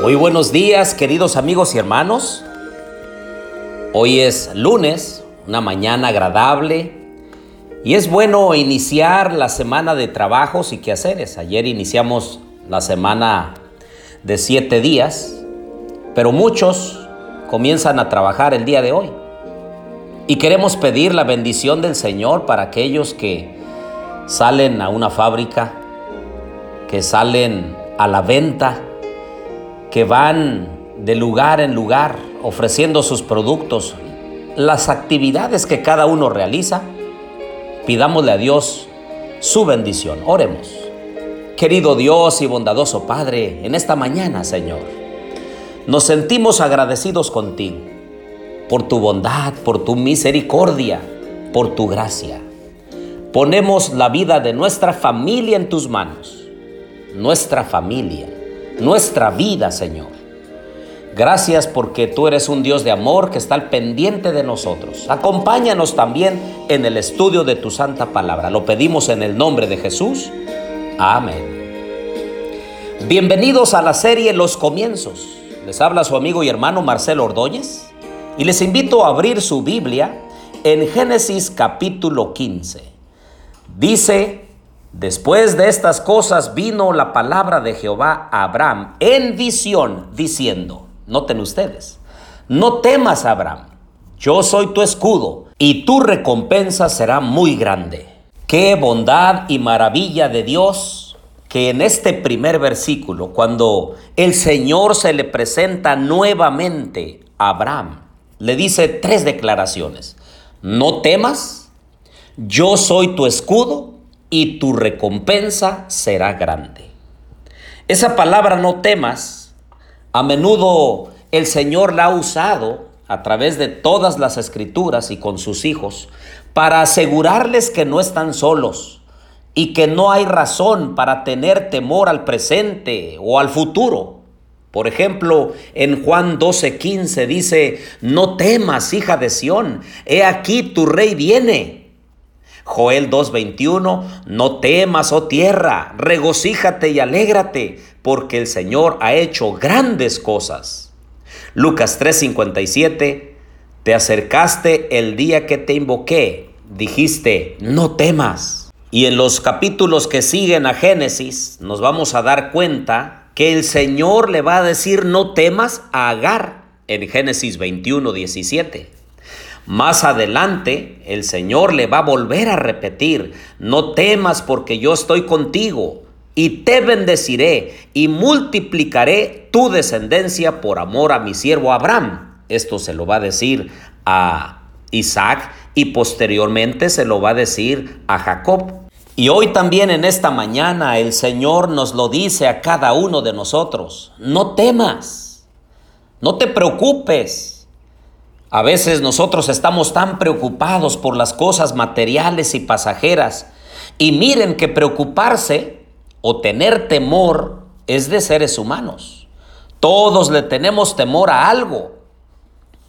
Muy buenos días, queridos amigos y hermanos. Hoy es lunes, una mañana agradable y es bueno iniciar la semana de trabajos y quehaceres. Ayer iniciamos la semana de siete días, pero muchos comienzan a trabajar el día de hoy. Y queremos pedir la bendición del Señor para aquellos que salen a una fábrica, que salen a la venta, que van de lugar en lugar ofreciendo sus productos, las actividades que cada uno realiza, pidámosle a Dios su bendición. Oremos. Querido Dios y bondadoso Padre, en esta mañana, Señor, nos sentimos agradecidos contigo por tu bondad, por tu misericordia, por tu gracia. Ponemos la vida de nuestra familia en tus manos, nuestra familia, nuestra vida, Señor. Gracias porque tú eres un Dios de amor que está al pendiente de nosotros. Acompáñanos también en el estudio de tu santa palabra. Lo pedimos en el nombre de Jesús. Amén. Bienvenidos a la serie Los Comienzos. Les habla su amigo y hermano Marcelo Ordóñez y les invito a abrir su Biblia en Génesis capítulo 15. Dice, después de estas cosas vino la palabra de Jehová a Abraham en visión diciendo, Noten ustedes, no temas, Abraham, yo soy tu escudo y tu recompensa será muy grande. Qué bondad y maravilla de Dios que en este primer versículo, cuando el Señor se le presenta nuevamente a Abraham, le dice tres declaraciones. No temas, yo soy tu escudo y tu recompensa será grande. Esa palabra no temas a menudo el Señor la ha usado a través de todas las escrituras y con sus hijos para asegurarles que no están solos y que no hay razón para tener temor al presente o al futuro. Por ejemplo, en Juan 12:15 dice, no temas, hija de Sión, he aquí tu rey viene. Joel 2:21, no temas, oh tierra, regocíjate y alégrate, porque el Señor ha hecho grandes cosas. Lucas 3:57, te acercaste el día que te invoqué, dijiste, no temas. Y en los capítulos que siguen a Génesis nos vamos a dar cuenta que el Señor le va a decir no temas a Agar en Génesis 21, 17. Más adelante, el Señor le va a volver a repetir, no temas porque yo estoy contigo y te bendeciré y multiplicaré tu descendencia por amor a mi siervo Abraham. Esto se lo va a decir a Isaac y posteriormente se lo va a decir a Jacob. Y hoy también en esta mañana el Señor nos lo dice a cada uno de nosotros. No temas, no te preocupes. A veces nosotros estamos tan preocupados por las cosas materiales y pasajeras. Y miren que preocuparse o tener temor es de seres humanos. Todos le tenemos temor a algo.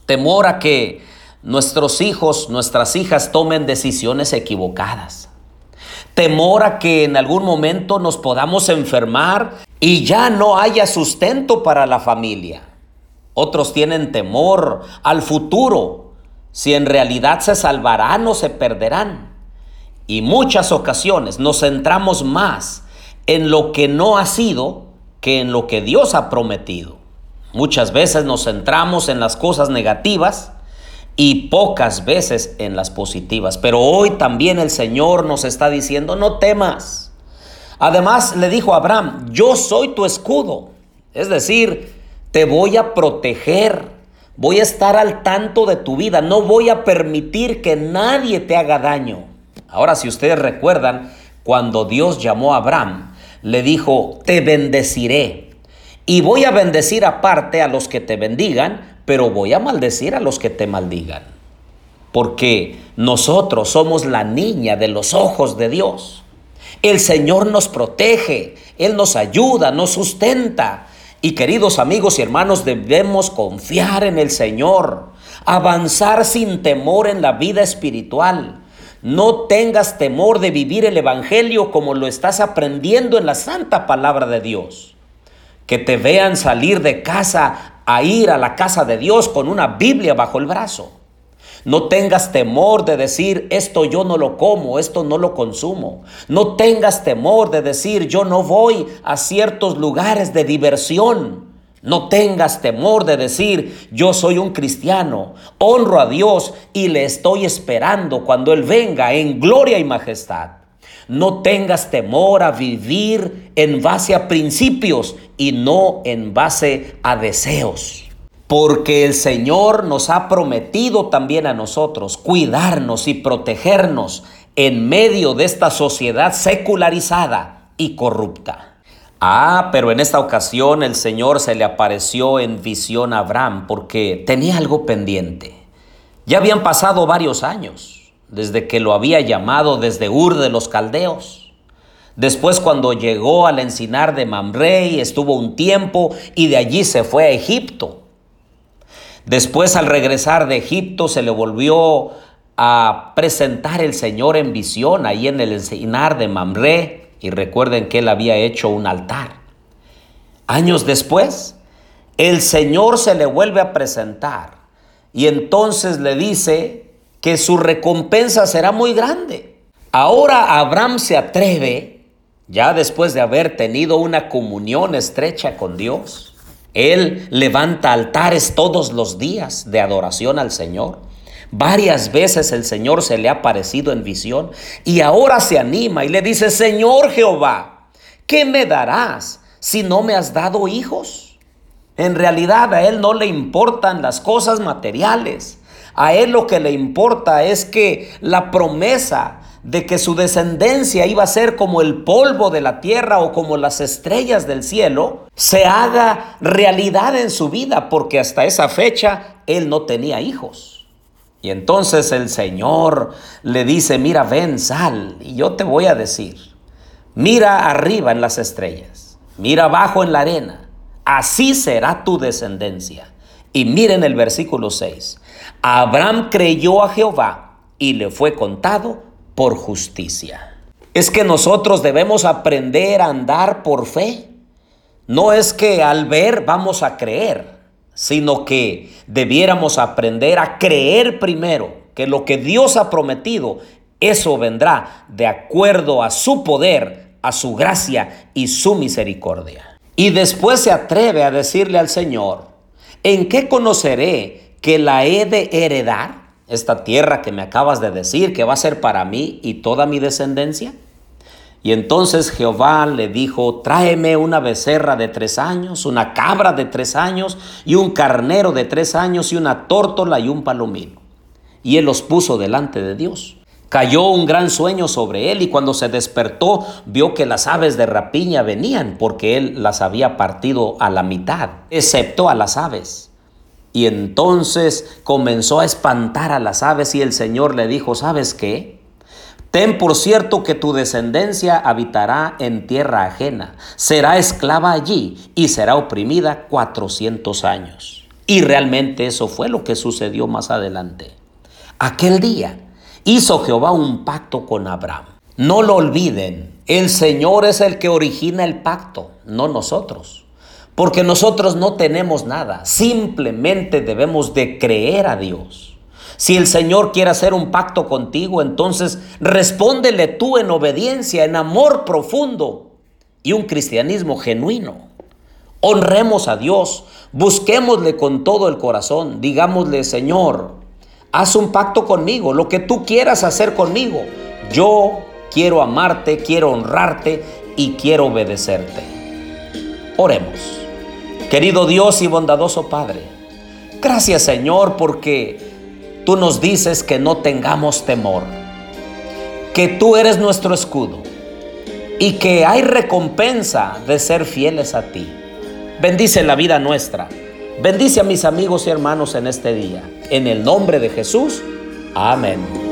Temor a que nuestros hijos, nuestras hijas tomen decisiones equivocadas. Temor a que en algún momento nos podamos enfermar y ya no haya sustento para la familia. Otros tienen temor al futuro, si en realidad se salvarán o se perderán. Y muchas ocasiones nos centramos más en lo que no ha sido que en lo que Dios ha prometido. Muchas veces nos centramos en las cosas negativas y pocas veces en las positivas. Pero hoy también el Señor nos está diciendo, no temas. Además le dijo a Abraham, yo soy tu escudo. Es decir, te voy a proteger. Voy a estar al tanto de tu vida. No voy a permitir que nadie te haga daño. Ahora, si ustedes recuerdan, cuando Dios llamó a Abraham, le dijo, te bendeciré. Y voy a bendecir aparte a los que te bendigan, pero voy a maldecir a los que te maldigan. Porque nosotros somos la niña de los ojos de Dios. El Señor nos protege, Él nos ayuda, nos sustenta. Y queridos amigos y hermanos, debemos confiar en el Señor, avanzar sin temor en la vida espiritual no tengas temor de vivir el Evangelio como lo estás aprendiendo en la santa palabra de Dios. que te vean salir de casa a ir a la casa de Dios con una Biblia bajo el brazo. No tengas temor de decir, esto yo no lo como, esto no lo consumo. No tengas temor de decir, yo no voy a ciertos lugares de diversión. No tengas temor de decir, yo soy un cristiano, honro a Dios y le estoy esperando cuando Él venga en gloria y majestad. No tengas temor a vivir en base a principios y no en base a deseos. Porque el Señor nos ha prometido también a nosotros cuidarnos y protegernos en medio de esta sociedad secularizada y corrupta. Ah, pero en esta ocasión el Señor se le apareció en visión a Abraham porque tenía algo pendiente. Ya habían pasado varios años desde que lo había llamado desde Ur de los Caldeos. Después cuando llegó al encinar de Mamre estuvo un tiempo y de allí se fue a Egipto. Después al regresar de Egipto se le volvió a presentar el Señor en visión ahí en el encinar de Mamre y recuerden que él había hecho un altar. Años después, el Señor se le vuelve a presentar y entonces le dice que su recompensa será muy grande. Ahora Abraham se atreve, ya después de haber tenido una comunión estrecha con Dios, él levanta altares todos los días de adoración al Señor. Varias veces el Señor se le ha aparecido en visión y ahora se anima y le dice, Señor Jehová, ¿qué me darás si no me has dado hijos? En realidad a Él no le importan las cosas materiales. A Él lo que le importa es que la promesa de que su descendencia iba a ser como el polvo de la tierra o como las estrellas del cielo, se haga realidad en su vida, porque hasta esa fecha Él no tenía hijos. Y entonces el Señor le dice, mira, ven, sal, y yo te voy a decir, mira arriba en las estrellas, mira abajo en la arena, así será tu descendencia. Y miren el versículo 6, Abraham creyó a Jehová y le fue contado por justicia. Es que nosotros debemos aprender a andar por fe. No es que al ver vamos a creer sino que debiéramos aprender a creer primero que lo que Dios ha prometido, eso vendrá de acuerdo a su poder, a su gracia y su misericordia. Y después se atreve a decirle al Señor, ¿en qué conoceré que la he de heredar? Esta tierra que me acabas de decir que va a ser para mí y toda mi descendencia. Y entonces Jehová le dijo, tráeme una becerra de tres años, una cabra de tres años, y un carnero de tres años, y una tórtola y un palomino. Y él los puso delante de Dios. Cayó un gran sueño sobre él y cuando se despertó vio que las aves de rapiña venían porque él las había partido a la mitad, excepto a las aves. Y entonces comenzó a espantar a las aves y el Señor le dijo, ¿sabes qué? Ten por cierto que tu descendencia habitará en tierra ajena, será esclava allí y será oprimida cuatrocientos años. Y realmente eso fue lo que sucedió más adelante. Aquel día hizo Jehová un pacto con Abraham. No lo olviden, el Señor es el que origina el pacto, no nosotros. Porque nosotros no tenemos nada, simplemente debemos de creer a Dios. Si el Señor quiere hacer un pacto contigo, entonces respóndele tú en obediencia, en amor profundo y un cristianismo genuino. Honremos a Dios, busquémosle con todo el corazón, digámosle, Señor, haz un pacto conmigo, lo que tú quieras hacer conmigo. Yo quiero amarte, quiero honrarte y quiero obedecerte. Oremos. Querido Dios y bondadoso Padre, gracias Señor porque tú nos dices que no tengamos temor, que tú eres nuestro escudo y que hay recompensa de ser fieles a ti. Bendice la vida nuestra. Bendice a mis amigos y hermanos en este día. En el nombre de Jesús. Amén.